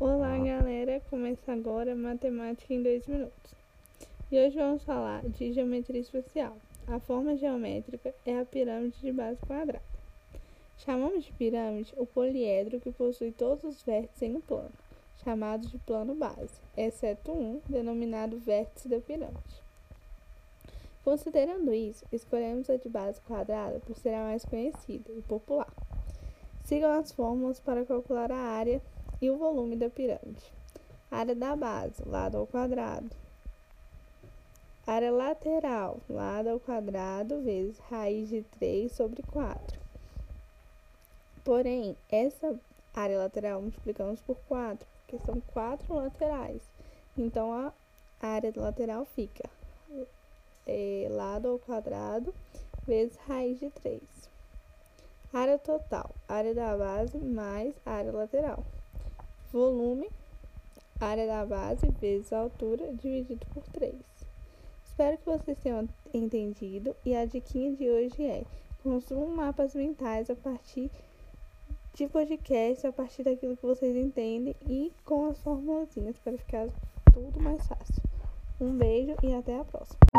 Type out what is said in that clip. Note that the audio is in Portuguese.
Olá, galera! Começa agora Matemática em 2 minutos. E hoje vamos falar de geometria espacial. A forma geométrica é a pirâmide de base quadrada. Chamamos de pirâmide o poliedro que possui todos os vértices em um plano, chamado de plano base, exceto um, denominado vértice da pirâmide. Considerando isso, escolhemos a de base quadrada por ser a mais conhecida e popular. Sigam as fórmulas para calcular a área e o volume da pirâmide. Área da base, lado ao quadrado. Área lateral, lado ao quadrado, vezes raiz de 3 sobre 4. Porém, essa área lateral multiplicamos por 4, porque são quatro laterais. Então, a área lateral fica é, lado ao quadrado vezes raiz de 3. Área total, área da base mais área lateral volume, área da base vezes a altura dividido por 3. Espero que vocês tenham entendido e a diquinha de hoje é construam mapas mentais a partir de podcast, a partir daquilo que vocês entendem e com as formulazinhas para ficar tudo mais fácil. Um beijo e até a próxima.